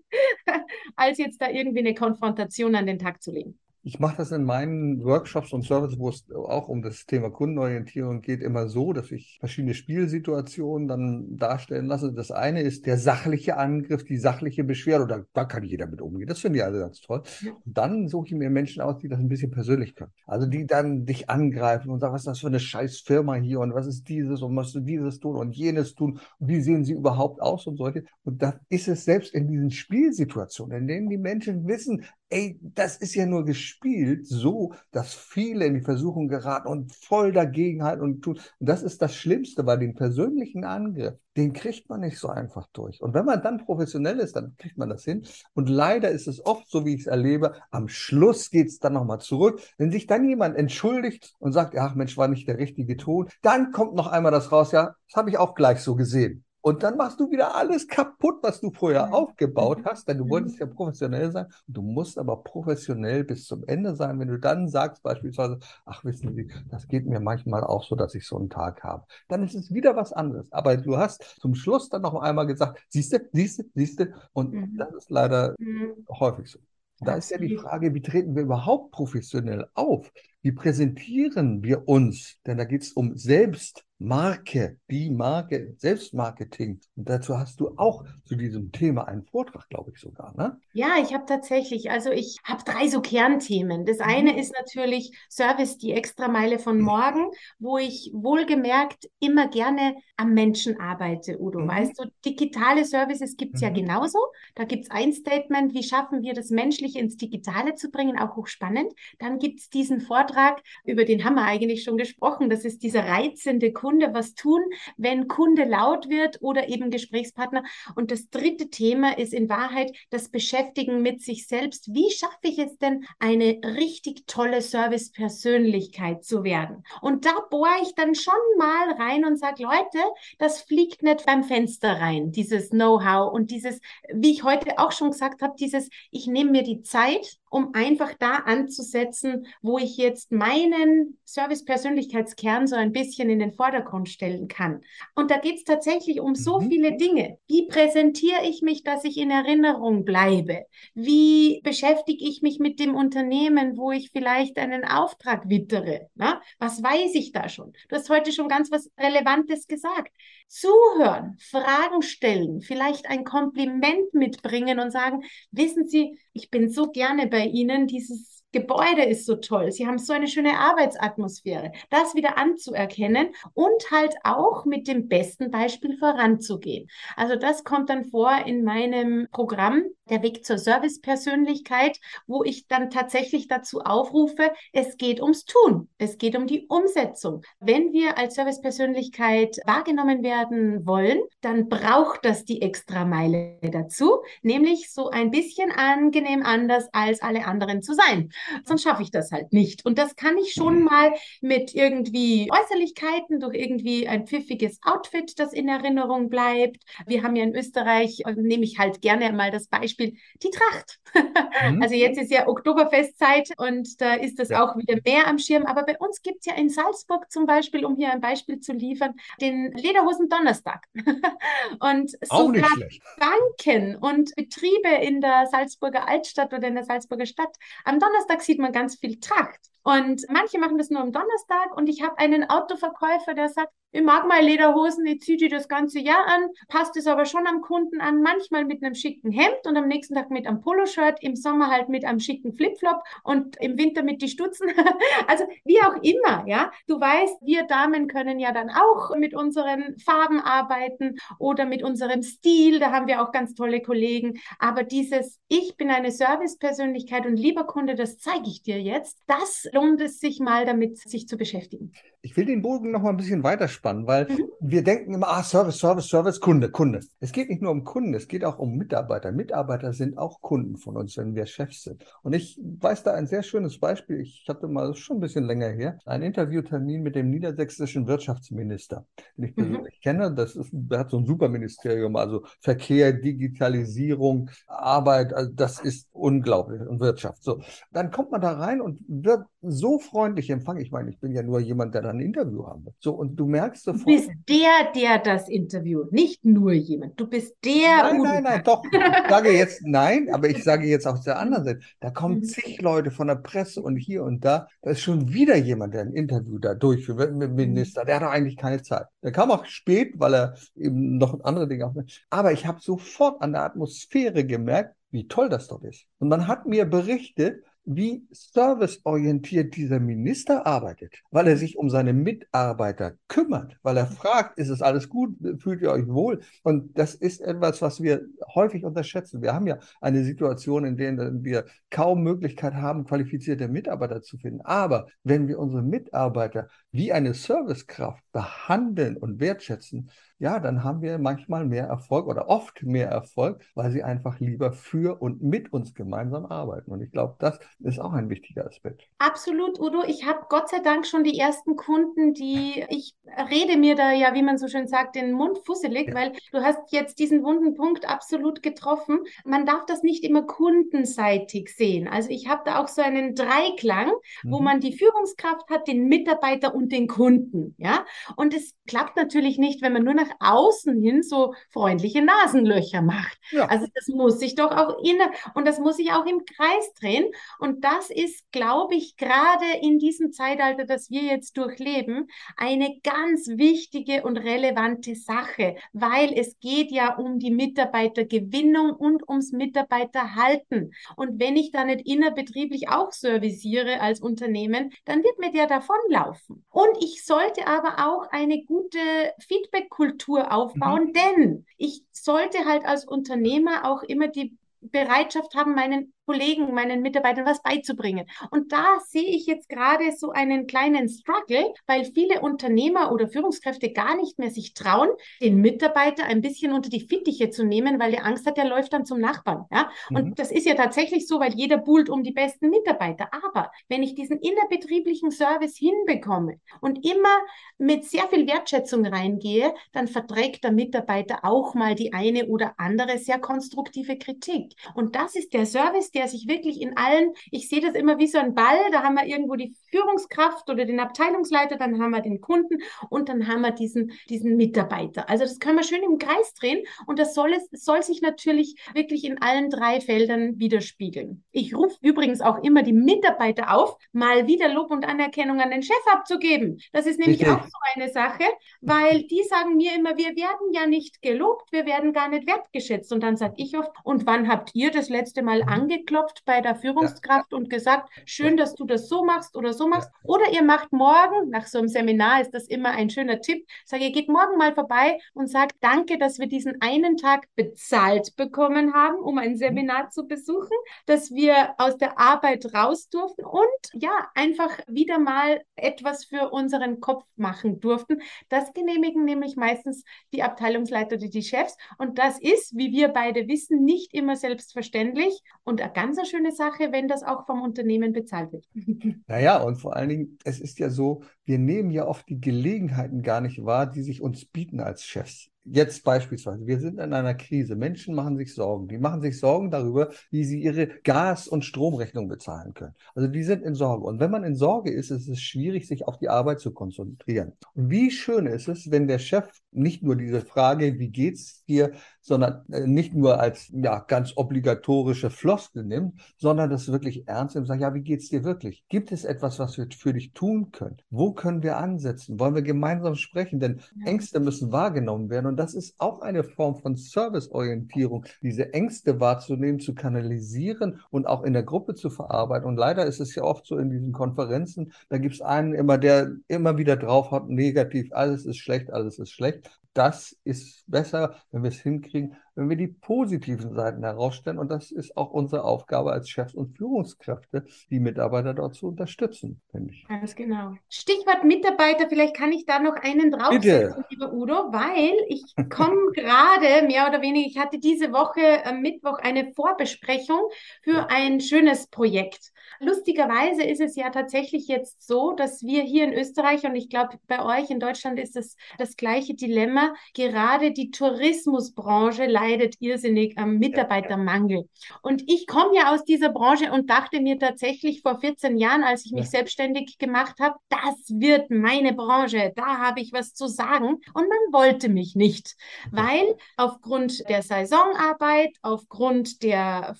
als jetzt da irgendwie eine Konfrontation an den Tag zu legen ich mache das in meinen Workshops und Services, wo es auch um das Thema Kundenorientierung geht, immer so, dass ich verschiedene Spielsituationen dann darstellen lasse. Das eine ist der sachliche Angriff, die sachliche Beschwerde, oder da kann jeder mit umgehen. Das finde ich alle ganz toll. Und dann suche ich mir Menschen aus, die das ein bisschen persönlich können. Also die dann dich angreifen und sagen, was ist das für eine scheiß Firma hier und was ist dieses und was du dieses tun und jenes tun und wie sehen sie überhaupt aus und solche. Und da ist es selbst in diesen Spielsituationen, in denen die Menschen wissen, ey, das ist ja nur gespielt, so, dass viele in die Versuchung geraten und voll dagegen halten und tun. Und das ist das Schlimmste, weil den persönlichen Angriff, den kriegt man nicht so einfach durch. Und wenn man dann professionell ist, dann kriegt man das hin. Und leider ist es oft so, wie ich es erlebe, am Schluss geht es dann nochmal zurück. Wenn sich dann jemand entschuldigt und sagt, ach Mensch, war nicht der richtige Ton, dann kommt noch einmal das raus, ja, das habe ich auch gleich so gesehen. Und dann machst du wieder alles kaputt, was du vorher mhm. aufgebaut mhm. hast, denn du wolltest ja professionell sein. Du musst aber professionell bis zum Ende sein. Wenn du dann sagst beispielsweise, ach wissen Sie, das geht mir manchmal auch so, dass ich so einen Tag habe, dann ist es wieder was anderes. Aber du hast zum Schluss dann noch einmal gesagt, siehste, siehste, siehste. Und mhm. das ist leider mhm. häufig so. Da ist ja die Frage, wie treten wir überhaupt professionell auf? Wie präsentieren wir uns? Denn da geht es um Selbst Marke, die Marke, Selbstmarketing. Und dazu hast du auch zu diesem Thema einen Vortrag, glaube ich sogar, ne? Ja, ich habe tatsächlich, also ich habe drei so Kernthemen. Das eine mhm. ist natürlich Service, die Extrameile von morgen, wo ich wohlgemerkt immer gerne am Menschen arbeite, Udo. Mhm. Weißt du, digitale Services gibt es mhm. ja genauso. Da gibt es ein Statement, wie schaffen wir das Menschliche ins Digitale zu bringen, auch hochspannend. Dann gibt es diesen Vortrag, über den haben wir eigentlich schon gesprochen. Das ist dieser reizende Kunde Kunde was tun, wenn Kunde laut wird oder eben Gesprächspartner. Und das dritte Thema ist in Wahrheit das Beschäftigen mit sich selbst. Wie schaffe ich es denn, eine richtig tolle Service-Persönlichkeit zu werden? Und da bohre ich dann schon mal rein und sage, Leute, das fliegt nicht beim Fenster rein, dieses Know-how und dieses, wie ich heute auch schon gesagt habe, dieses, ich nehme mir die Zeit, um einfach da anzusetzen, wo ich jetzt meinen Service-Persönlichkeitskern so ein bisschen in den Vordergrund stellen kann. Und da geht es tatsächlich um so mhm. viele Dinge. Wie präsentiere ich mich, dass ich in Erinnerung bleibe? Wie beschäftige ich mich mit dem Unternehmen, wo ich vielleicht einen Auftrag wittere? Na? Was weiß ich da schon? Du hast heute schon ganz was Relevantes gesagt. Zuhören, Fragen stellen, vielleicht ein Kompliment mitbringen und sagen, wissen Sie, ich bin so gerne bei Ihnen, dieses Gebäude ist so toll, sie haben so eine schöne Arbeitsatmosphäre. Das wieder anzuerkennen und halt auch mit dem besten Beispiel voranzugehen. Also das kommt dann vor in meinem Programm, der Weg zur Servicepersönlichkeit, wo ich dann tatsächlich dazu aufrufe, es geht ums Tun, es geht um die Umsetzung. Wenn wir als Servicepersönlichkeit wahrgenommen werden wollen, dann braucht das die Extrameile dazu, nämlich so ein bisschen angenehm anders als alle anderen zu sein sonst schaffe ich das halt nicht. Und das kann ich schon mhm. mal mit irgendwie Äußerlichkeiten, durch irgendwie ein pfiffiges Outfit, das in Erinnerung bleibt. Wir haben ja in Österreich, äh, nehme ich halt gerne mal das Beispiel, die Tracht. Mhm. *laughs* Also jetzt ist ja Oktoberfestzeit und da ist das ja. auch wieder mehr am Schirm. Aber bei uns gibt es ja in Salzburg zum Beispiel, um hier ein Beispiel zu liefern, den Lederhosen Donnerstag. *laughs* und sogar Banken und Betriebe in der Salzburger Altstadt oder in der Salzburger Stadt am Donnerstag Samstag sieht man ganz viel Tracht. Und manche machen das nur am Donnerstag. Und ich habe einen Autoverkäufer, der sagt, ich mag mal Lederhosen, ich ziehe die das ganze Jahr an, passt es aber schon am Kunden an, manchmal mit einem schicken Hemd und am nächsten Tag mit einem Poloshirt, im Sommer halt mit einem schicken Flipflop und im Winter mit die Stutzen. *laughs* also wie auch immer, ja. Du weißt, wir Damen können ja dann auch mit unseren Farben arbeiten oder mit unserem Stil. Da haben wir auch ganz tolle Kollegen. Aber dieses, ich bin eine Servicepersönlichkeit und lieber Kunde, das zeige ich dir jetzt, das lohnt es sich mal damit, sich zu beschäftigen. Ich will den Bogen noch mal ein bisschen weiterspannen, weil mhm. wir denken immer, ah, Service, Service, Service, Kunde, Kunde. Es geht nicht nur um Kunden, es geht auch um Mitarbeiter. Mitarbeiter sind auch Kunden von uns, wenn wir Chefs sind. Und ich weiß da ein sehr schönes Beispiel. Ich hatte mal schon ein bisschen länger her einen Interviewtermin mit dem niedersächsischen Wirtschaftsminister, den ich mhm. persönlich mhm. kenne. Das ist, der hat so ein Superministerium, also Verkehr, Digitalisierung, Arbeit, also das ist unglaublich und Wirtschaft. So, dann kommt man da rein und wird so freundlich empfangen. Ich meine, ich bin ja nur jemand, der da ein Interview haben wird. So, und du merkst sofort. Du bist der, der das Interview, nicht nur jemand. Du bist der. Nein, nein, nein, doch. Ich sage jetzt *laughs* nein, aber ich sage jetzt auf der anderen Seite, da kommen mhm. zig Leute von der Presse und hier und da. Da ist schon wieder jemand, der ein Interview da durchführt mit dem Minister. Der hat doch eigentlich keine Zeit. Der kam auch spät, weil er eben noch andere Dinge auch. Aber ich habe sofort an der Atmosphäre gemerkt, wie toll das dort ist. Und man hat mir berichtet, wie serviceorientiert dieser Minister arbeitet, weil er sich um seine Mitarbeiter kümmert, weil er fragt, ist es alles gut, fühlt ihr euch wohl? Und das ist etwas, was wir häufig unterschätzen. Wir haben ja eine Situation, in der wir kaum Möglichkeit haben, qualifizierte Mitarbeiter zu finden. Aber wenn wir unsere Mitarbeiter wie eine Servicekraft behandeln und wertschätzen, ja, dann haben wir manchmal mehr Erfolg oder oft mehr Erfolg, weil sie einfach lieber für und mit uns gemeinsam arbeiten. Und ich glaube, das ist auch ein wichtiger Aspekt. Absolut, Udo. Ich habe Gott sei Dank schon die ersten Kunden, die ich rede mir da ja, wie man so schön sagt, den Mund fusselig, ja. weil du hast jetzt diesen wunden Punkt absolut getroffen. Man darf das nicht immer kundenseitig sehen. Also ich habe da auch so einen Dreiklang, mhm. wo man die Führungskraft hat, den Mitarbeiter und den Kunden. Ja, und es klappt natürlich nicht, wenn man nur nach außen hin so freundliche Nasenlöcher macht. Ja. Also das muss sich doch auch inne und das muss sich auch im Kreis drehen. Und das ist, glaube ich, gerade in diesem Zeitalter, das wir jetzt durchleben, eine ganz wichtige und relevante Sache, weil es geht ja um die Mitarbeitergewinnung und ums Mitarbeiterhalten. Und wenn ich da nicht innerbetrieblich auch serviciere als Unternehmen, dann wird mir der davonlaufen. Und ich sollte aber auch eine gute Feedback-Kultur Kultur aufbauen, mhm. denn ich sollte halt als Unternehmer auch immer die Bereitschaft haben, meinen Kollegen, meinen Mitarbeitern was beizubringen. Und da sehe ich jetzt gerade so einen kleinen Struggle, weil viele Unternehmer oder Führungskräfte gar nicht mehr sich trauen, den Mitarbeiter ein bisschen unter die Fittiche zu nehmen, weil der Angst hat, der läuft dann zum Nachbarn. Ja? Und mhm. das ist ja tatsächlich so, weil jeder buhlt um die besten Mitarbeiter. Aber wenn ich diesen innerbetrieblichen Service hinbekomme und immer mit sehr viel Wertschätzung reingehe, dann verträgt der Mitarbeiter auch mal die eine oder andere sehr konstruktive Kritik. Und das ist der Service, der sich wirklich in allen, ich sehe das immer wie so ein Ball, da haben wir irgendwo die Führungskraft oder den Abteilungsleiter, dann haben wir den Kunden und dann haben wir diesen, diesen Mitarbeiter. Also das können wir schön im Kreis drehen und das soll es, soll sich natürlich wirklich in allen drei Feldern widerspiegeln. Ich rufe übrigens auch immer die Mitarbeiter auf, mal wieder Lob und Anerkennung an den Chef abzugeben. Das ist nämlich Richtig. auch so eine Sache, weil die sagen mir immer, wir werden ja nicht gelobt, wir werden gar nicht wertgeschätzt. Und dann sage ich oft, und wann habt ihr das letzte Mal mhm. Angeklopft bei der Führungskraft ja. und gesagt, schön, dass du das so machst oder so machst? Oder ihr macht morgen, nach so einem Seminar ist das immer ein schöner Tipp, sage, ihr geht morgen mal vorbei und sagt, danke, dass wir diesen einen Tag bezahlt bekommen haben, um ein mhm. Seminar zu besuchen, dass wir aus der Arbeit raus durften und ja, einfach wieder mal etwas für unseren Kopf machen durften. Das genehmigen nämlich meistens die Abteilungsleiter oder die Chefs. Und das ist, wie wir beide wissen, nicht immer selbstverständlich und eine ganz schöne Sache, wenn das auch vom Unternehmen bezahlt wird. *laughs* Naja, und vor allen Dingen, es ist ja so, wir nehmen ja oft die Gelegenheiten gar nicht wahr, die sich uns bieten als Chefs. Jetzt beispielsweise, wir sind in einer Krise. Menschen machen sich Sorgen. Die machen sich Sorgen darüber, wie sie ihre Gas- und Stromrechnung bezahlen können. Also die sind in Sorge. Und wenn man in Sorge ist, ist es schwierig, sich auf die Arbeit zu konzentrieren. Und wie schön ist es, wenn der Chef nicht nur diese Frage, wie geht's dir, sondern äh, nicht nur als ja, ganz obligatorische Floskel nimmt, sondern das wirklich ernst nimmt und sagt, ja, wie geht's dir wirklich? Gibt es etwas, was wir für dich tun können? Wo können wir ansetzen? Wollen wir gemeinsam sprechen? Denn. Ängste müssen wahrgenommen werden und das ist auch eine Form von Serviceorientierung, diese Ängste wahrzunehmen, zu kanalisieren und auch in der Gruppe zu verarbeiten. Und leider ist es ja oft so in diesen Konferenzen, da gibt es einen immer, der immer wieder drauf hat, negativ, alles ist schlecht, alles ist schlecht das ist besser, wenn wir es hinkriegen, wenn wir die positiven Seiten herausstellen. Und das ist auch unsere Aufgabe als Chefs und Führungskräfte, die Mitarbeiter dort zu unterstützen, finde ich. Ganz genau. Stichwort Mitarbeiter, vielleicht kann ich da noch einen draufsetzen, lieber Udo, weil ich komme *laughs* gerade mehr oder weniger, ich hatte diese Woche am Mittwoch eine Vorbesprechung für ein schönes Projekt. Lustigerweise ist es ja tatsächlich jetzt so, dass wir hier in Österreich und ich glaube, bei euch in Deutschland ist es das, das gleiche Dilemma. Gerade die Tourismusbranche leidet irrsinnig am Mitarbeitermangel. Und ich komme ja aus dieser Branche und dachte mir tatsächlich vor 14 Jahren, als ich mich ja. selbstständig gemacht habe, das wird meine Branche, da habe ich was zu sagen. Und man wollte mich nicht, weil aufgrund der Saisonarbeit, aufgrund der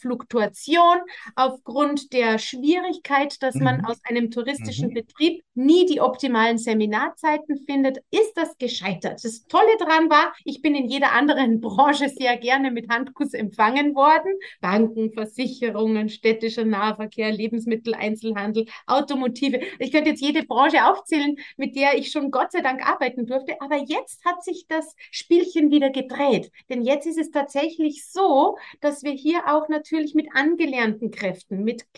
Fluktuation, aufgrund der Schwierigkeit, dass man mhm. aus einem touristischen mhm. Betrieb nie die optimalen Seminarzeiten findet, ist das gescheitert. Das Tolle daran war, ich bin in jeder anderen Branche sehr gerne mit Handkuss empfangen worden. Banken, Versicherungen, städtischer Nahverkehr, Lebensmitteleinzelhandel, Automotive. Ich könnte jetzt jede Branche aufzählen, mit der ich schon Gott sei Dank arbeiten durfte. Aber jetzt hat sich das Spielchen wieder gedreht. Denn jetzt ist es tatsächlich so, dass wir hier auch natürlich mit angelernten Kräften, mit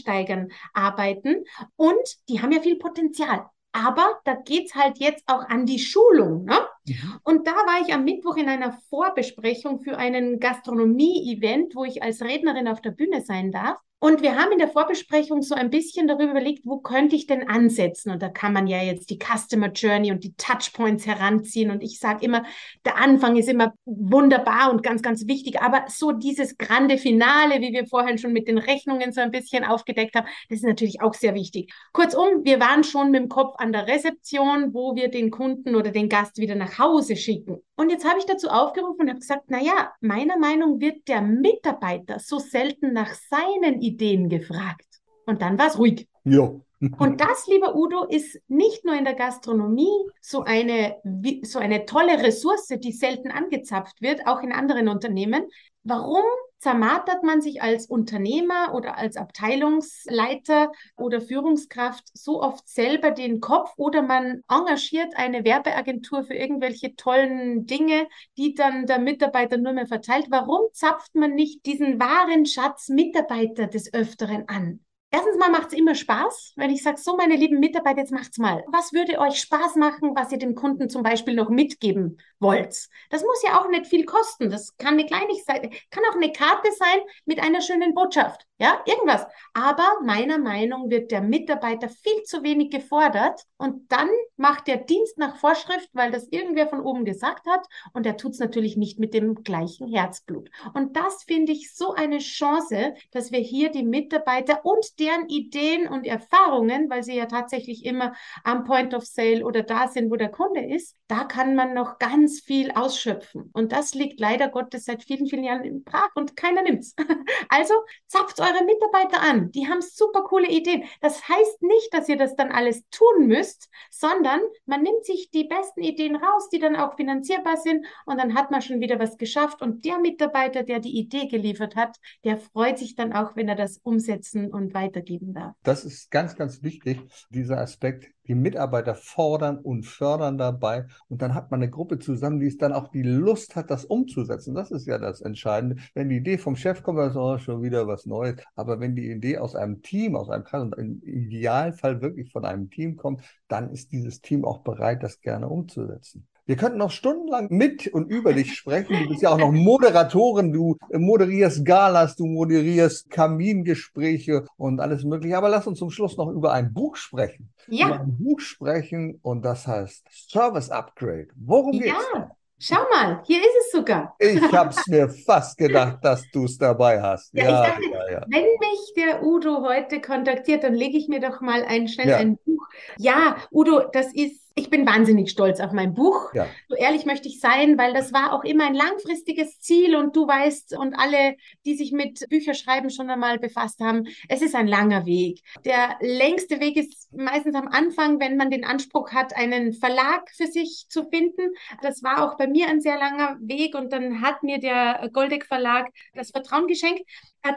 Quereinsteigern arbeiten. Und die haben ja viel Potenzial. Aber da geht es halt jetzt auch an die Schulung. Ne? Mhm. Und da war ich am Mittwoch in einer Vorbesprechung für einen Gastronomie-Event, wo ich als Rednerin auf der Bühne sein darf. Und wir haben in der Vorbesprechung so ein bisschen darüber überlegt, wo könnte ich denn ansetzen? Und da kann man ja jetzt die Customer Journey und die Touchpoints heranziehen. Und ich sage immer, der Anfang ist immer wunderbar und ganz, ganz wichtig. Aber so dieses grande Finale, wie wir vorhin schon mit den Rechnungen so ein bisschen aufgedeckt haben, das ist natürlich auch sehr wichtig. Kurzum, wir waren schon mit dem Kopf an der Rezeption, wo wir den Kunden oder den Gast wieder nach Hause schicken. Und jetzt habe ich dazu aufgerufen und habe gesagt, na ja, meiner Meinung wird der Mitarbeiter so selten nach seinen gefragt. Und dann war es ruhig. Ja. *laughs* Und das, lieber Udo, ist nicht nur in der Gastronomie so eine, so eine tolle Ressource, die selten angezapft wird, auch in anderen Unternehmen. Warum zermartert man sich als Unternehmer oder als Abteilungsleiter oder Führungskraft so oft selber den Kopf oder man engagiert eine Werbeagentur für irgendwelche tollen Dinge, die dann der Mitarbeiter nur mehr verteilt. Warum zapft man nicht diesen wahren Schatz Mitarbeiter des Öfteren an? Erstens mal macht es immer Spaß, wenn ich sage, so meine lieben Mitarbeiter, jetzt macht's mal. Was würde euch Spaß machen, was ihr dem Kunden zum Beispiel noch mitgeben wollt? Das muss ja auch nicht viel kosten. Das kann eine Kleinigkeit, kann auch eine Karte sein mit einer schönen Botschaft. Ja, irgendwas. Aber meiner Meinung wird der Mitarbeiter viel zu wenig gefordert und dann macht der Dienst nach Vorschrift, weil das irgendwer von oben gesagt hat und er tut es natürlich nicht mit dem gleichen Herzblut. Und das finde ich so eine Chance, dass wir hier die Mitarbeiter und deren Ideen und Erfahrungen, weil sie ja tatsächlich immer am Point of Sale oder da sind, wo der Kunde ist, da kann man noch ganz viel ausschöpfen. Und das liegt leider Gottes seit vielen, vielen Jahren im Brach und keiner nimmt's. *laughs* Also zapft eure Mitarbeiter an. Die haben super coole Ideen. Das heißt nicht, dass ihr das dann alles tun müsst, sondern man nimmt sich die besten Ideen raus, die dann auch finanzierbar sind und dann hat man schon wieder was geschafft. Und der Mitarbeiter, der die Idee geliefert hat, der freut sich dann auch, wenn er das umsetzen und weitergeben darf. Das ist ganz, ganz wichtig, dieser Aspekt die Mitarbeiter fordern und fördern dabei. Und dann hat man eine Gruppe zusammen, die es dann auch die Lust hat, das umzusetzen. Das ist ja das Entscheidende. Wenn die Idee vom Chef kommt, dann ist auch schon wieder was Neues. Aber wenn die Idee aus einem Team, aus einem Kreis und im Idealfall wirklich von einem Team kommt, dann ist dieses Team auch bereit, das gerne umzusetzen. Wir könnten noch stundenlang mit und über dich sprechen. Du bist ja auch noch Moderatorin, du moderierst Galas, du moderierst Kamingespräche und alles Mögliche. Aber lass uns zum Schluss noch über ein Buch sprechen. Ja. Über ein Buch sprechen und das heißt Service Upgrade. Worum ja. geht's? Da? Schau mal, hier ist es sogar. Ich habe es mir fast gedacht, dass du es dabei hast. Ja, ja, dachte, ja, ja, Wenn mich der Udo heute kontaktiert, dann lege ich mir doch mal ein, schnell ein Buch. Ja, Udo, das ist ich bin wahnsinnig stolz auf mein Buch. Ja. So ehrlich möchte ich sein, weil das war auch immer ein langfristiges Ziel und du weißt und alle, die sich mit Bücherschreiben schon einmal befasst haben, es ist ein langer Weg. Der längste Weg ist meistens am Anfang, wenn man den Anspruch hat, einen Verlag für sich zu finden. Das war auch bei mir ein sehr langer Weg und dann hat mir der Goldeck Verlag das Vertrauen geschenkt.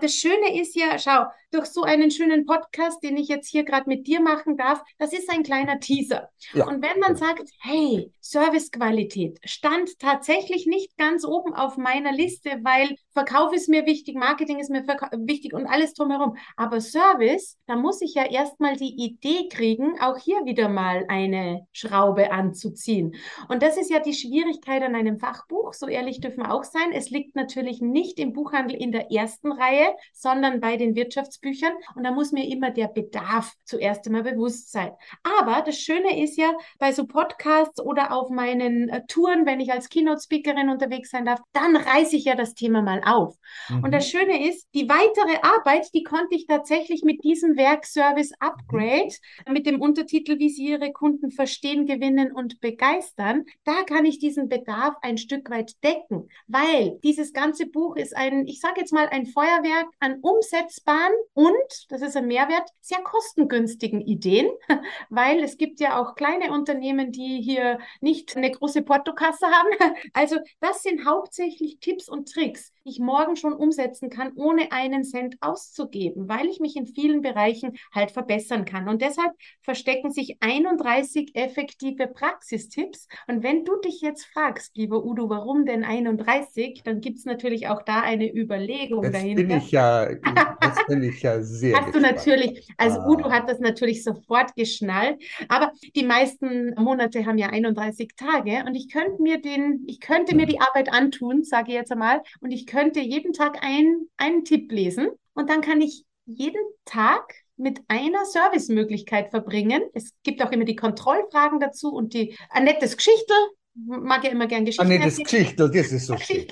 Das Schöne ist ja, schau, durch so einen schönen Podcast, den ich jetzt hier gerade mit dir machen darf, das ist ein kleiner Teaser. Ja. Und wenn man sagt, hey, Servicequalität stand tatsächlich nicht ganz oben auf meiner Liste, weil Verkauf ist mir wichtig, Marketing ist mir wichtig und alles drumherum. Aber Service, da muss ich ja erstmal die Idee kriegen, auch hier wieder mal eine Schraube anzuziehen. Und das ist ja die Schwierigkeit an einem Fachbuch. So ehrlich dürfen wir auch sein. Es liegt natürlich nicht im Buchhandel in der ersten Reihe, sondern bei den Wirtschaftsbüchern. Und da muss mir immer der Bedarf zuerst einmal bewusst sein. Aber das Schöne ist ja, bei so Podcasts oder auf meinen äh, Touren, wenn ich als Keynote-Speakerin unterwegs sein darf, dann reiße ich ja das Thema mal auf. Mhm. Und das Schöne ist, die weitere Arbeit, die konnte ich tatsächlich mit diesem Werk Service Upgrade, mit dem Untertitel, wie Sie Ihre Kunden verstehen, gewinnen und begeistern, da kann ich diesen Bedarf ein Stück weit decken, weil dieses ganze Buch ist ein, ich sage jetzt mal, ein Feuerwerk an umsetzbaren und, das ist ein Mehrwert, sehr kostengünstigen Ideen, *laughs* weil es gibt ja auch kleine Unternehmen, die hier nicht eine große Portokasse haben. *laughs* Also das sind hauptsächlich Tipps und Tricks, ich morgen schon umsetzen kann, ohne einen Cent auszugeben, weil ich mich in vielen Bereichen halt verbessern kann. Und deshalb verstecken sich 31 effektive Praxistipps. Und wenn du dich jetzt fragst, lieber Udo, warum denn 31, dann gibt es natürlich auch da eine Überlegung jetzt dahinter. Bin ich ja, das bin ich ja sehr. Hast gespannt. du natürlich, also ah. Udo hat das natürlich sofort geschnallt. Aber die meisten Monate haben ja 31 Tage und ich könnte mir den, ich könnte mir die Arbeit antun, sage ich jetzt einmal, und ich könnte jeden Tag ein, einen Tipp lesen und dann kann ich jeden Tag mit einer Servicemöglichkeit verbringen. Es gibt auch immer die Kontrollfragen dazu und die ein nettes Geschichtel. Mag ja immer gern Geschichten. Ein nettes Geschichtel, das ist so schön. ich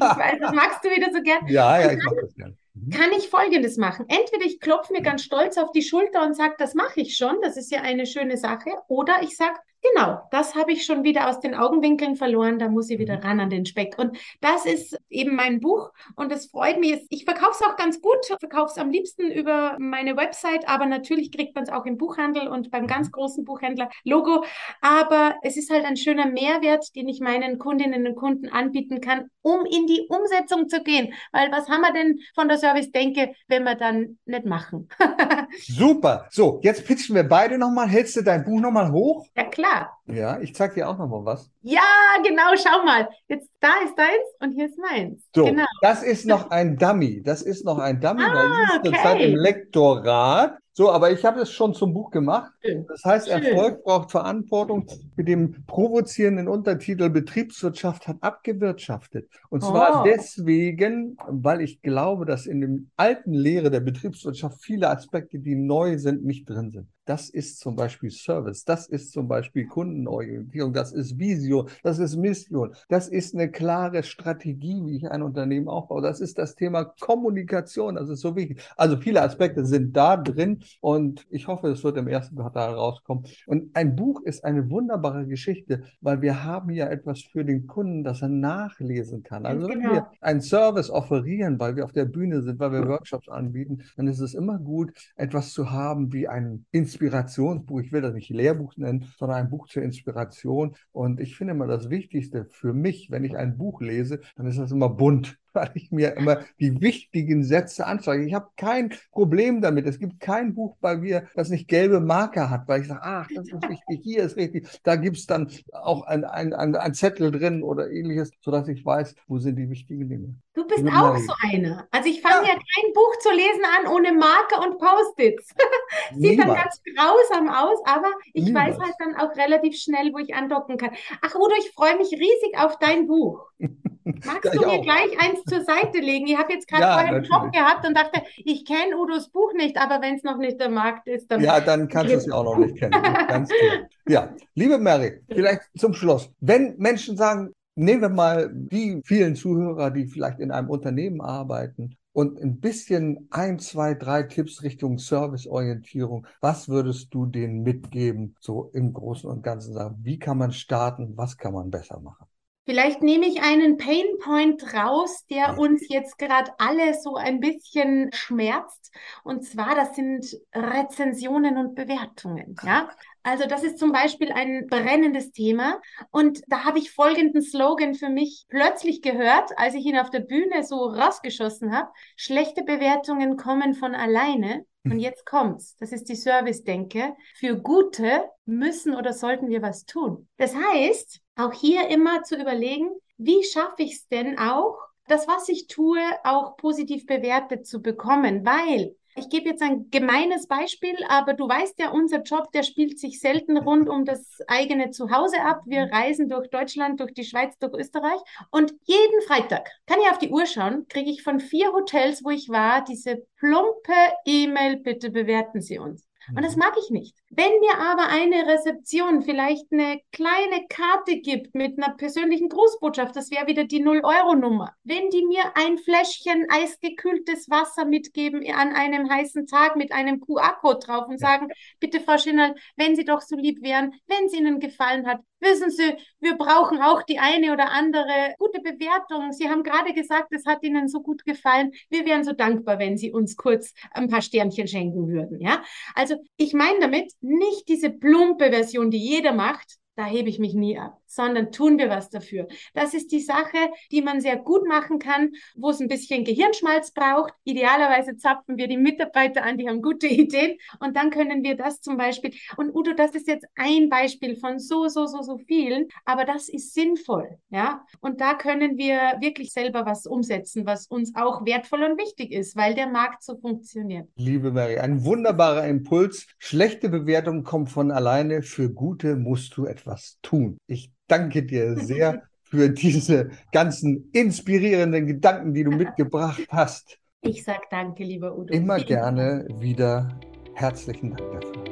weiß, das magst du wieder so gern. Ja, ja, ich mag das gern. Mhm. Kann ich Folgendes machen? Entweder ich klopfe mir ganz stolz auf die Schulter und sage, das mache ich schon, das ist ja eine schöne Sache. Oder ich sage, Genau, das habe ich schon wieder aus den Augenwinkeln verloren. Da muss ich wieder mhm. ran an den Speck. Und das ist eben mein Buch. Und es freut mich. Ich verkaufe es auch ganz gut. Verkaufe es am liebsten über meine Website. Aber natürlich kriegt man es auch im Buchhandel und beim ganz mhm. großen Buchhändler Logo. Aber es ist halt ein schöner Mehrwert, den ich meinen Kundinnen und Kunden anbieten kann, um in die Umsetzung zu gehen. Weil was haben wir denn von der Service-Denke, wenn wir dann nicht machen? *laughs* Super. So, jetzt pitchen wir beide nochmal. Hältst du dein Buch nochmal hoch? Ja, klar. Ja, ich zeig dir auch nochmal was. Ja, genau, schau mal. Jetzt da ist deins und hier ist meins. So, genau. das ist noch ein Dummy. Das ist noch ein Dummy, ah, weil ich okay. zurzeit im Lektorat so, aber ich habe es schon zum Buch gemacht. Das heißt, Schön. Erfolg braucht Verantwortung mit dem provozierenden Untertitel Betriebswirtschaft hat abgewirtschaftet. Und zwar oh. deswegen, weil ich glaube, dass in dem alten Lehre der Betriebswirtschaft viele Aspekte, die neu sind, nicht drin sind. Das ist zum Beispiel Service, das ist zum Beispiel Kundenorientierung, das ist Vision, das ist Mission, das ist eine klare Strategie, wie ich ein Unternehmen aufbaue. Das ist das Thema Kommunikation, das ist so wichtig. Also viele Aspekte sind da drin und ich hoffe, es wird im ersten Quartal rauskommen. Und ein Buch ist eine wunderbare Geschichte, weil wir haben ja etwas für den Kunden, das er nachlesen kann. Also wenn genau. wir einen Service offerieren, weil wir auf der Bühne sind, weil wir Workshops anbieten, dann ist es immer gut, etwas zu haben wie ein Inspirationsbuch. Ich will das nicht Lehrbuch nennen, sondern ein Buch zur Inspiration. Und ich finde immer das Wichtigste für mich, wenn ich ein Buch lese, dann ist das immer bunt weil ich mir immer die wichtigen Sätze anschaue. Ich habe kein Problem damit. Es gibt kein Buch bei mir, das nicht gelbe Marker hat, weil ich sage, ach, das ist wichtig, hier ist richtig. Da gibt es dann auch ein, ein, ein, ein, Zettel drin oder ähnliches, sodass ich weiß, wo sind die wichtigen Dinge. Du bist auch so einer. Also ich fange ja. ja. kein Buch zu lesen an ohne Marker und Post-its. *laughs* Sieht Niemals. dann ganz grausam aus, aber ich Niemals. weiß halt dann auch relativ schnell, wo ich andocken kann. Ach Udo, ich freue mich riesig auf dein Buch. *laughs* Magst ja, du mir auch. gleich eins zur Seite legen? Ich habe jetzt gerade ja, vorher einen Job gehabt und dachte, ich kenne Udos Buch nicht, aber wenn es noch nicht der Markt ist, dann. Ja, dann kannst du es ja auch noch nicht kennen. Ganz klar. *laughs* Ja, liebe Mary, vielleicht zum Schluss. Wenn Menschen sagen, nehmen wir mal die vielen Zuhörer, die vielleicht in einem Unternehmen arbeiten und ein bisschen ein, zwei, drei Tipps Richtung Serviceorientierung. Was würdest du denen mitgeben, so im Großen und Ganzen sagen? Wie kann man starten? Was kann man besser machen? Vielleicht nehme ich einen Painpoint raus, der uns jetzt gerade alle so ein bisschen schmerzt. Und zwar, das sind Rezensionen und Bewertungen. Ja, also das ist zum Beispiel ein brennendes Thema. Und da habe ich folgenden Slogan für mich plötzlich gehört, als ich ihn auf der Bühne so rausgeschossen habe. Schlechte Bewertungen kommen von alleine. Und jetzt kommt's. Das ist die Service-Denke. Für gute müssen oder sollten wir was tun. Das heißt, auch hier immer zu überlegen, wie schaffe ich es denn auch, das, was ich tue, auch positiv bewertet zu bekommen, weil ich gebe jetzt ein gemeines Beispiel, aber du weißt ja, unser Job, der spielt sich selten rund um das eigene Zuhause ab. Wir reisen durch Deutschland, durch die Schweiz, durch Österreich und jeden Freitag, kann ich auf die Uhr schauen, kriege ich von vier Hotels, wo ich war, diese plumpe E-Mail, bitte bewerten Sie uns. Und das mag ich nicht. Wenn mir aber eine Rezeption vielleicht eine kleine Karte gibt mit einer persönlichen Grußbotschaft, das wäre wieder die 0-Euro-Nummer. Wenn die mir ein Fläschchen eisgekühltes Wasser mitgeben an einem heißen Tag mit einem QR-Code drauf und sagen, bitte Frau Schinnerl, wenn Sie doch so lieb wären, wenn es Ihnen gefallen hat, wissen Sie, wir brauchen auch die eine oder andere gute Bewertung. Sie haben gerade gesagt, es hat Ihnen so gut gefallen. Wir wären so dankbar, wenn Sie uns kurz ein paar Sternchen schenken würden. Ja, also ich meine damit nicht diese plumpe Version, die jeder macht. Da hebe ich mich nie ab sondern tun wir was dafür. Das ist die Sache, die man sehr gut machen kann, wo es ein bisschen Gehirnschmalz braucht. Idealerweise zapfen wir die Mitarbeiter an, die haben gute *laughs* Ideen und dann können wir das zum Beispiel. Und Udo, das ist jetzt ein Beispiel von so, so, so, so vielen, aber das ist sinnvoll, ja. Und da können wir wirklich selber was umsetzen, was uns auch wertvoll und wichtig ist, weil der Markt so funktioniert. Liebe Mary, ein wunderbarer Impuls. Schlechte Bewertung kommt von alleine. Für gute musst du etwas tun. Ich danke dir sehr *laughs* für diese ganzen inspirierenden Gedanken, die du mitgebracht hast. Ich sage danke, lieber Udo. Immer *laughs* gerne wieder. Herzlichen Dank dafür.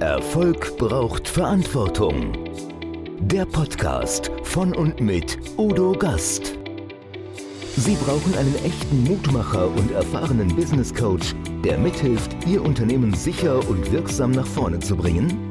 Erfolg braucht Verantwortung. Der Podcast von und mit Udo Gast. Sie brauchen einen echten Mutmacher und erfahrenen Business Coach, der mithilft, Ihr Unternehmen sicher und wirksam nach vorne zu bringen?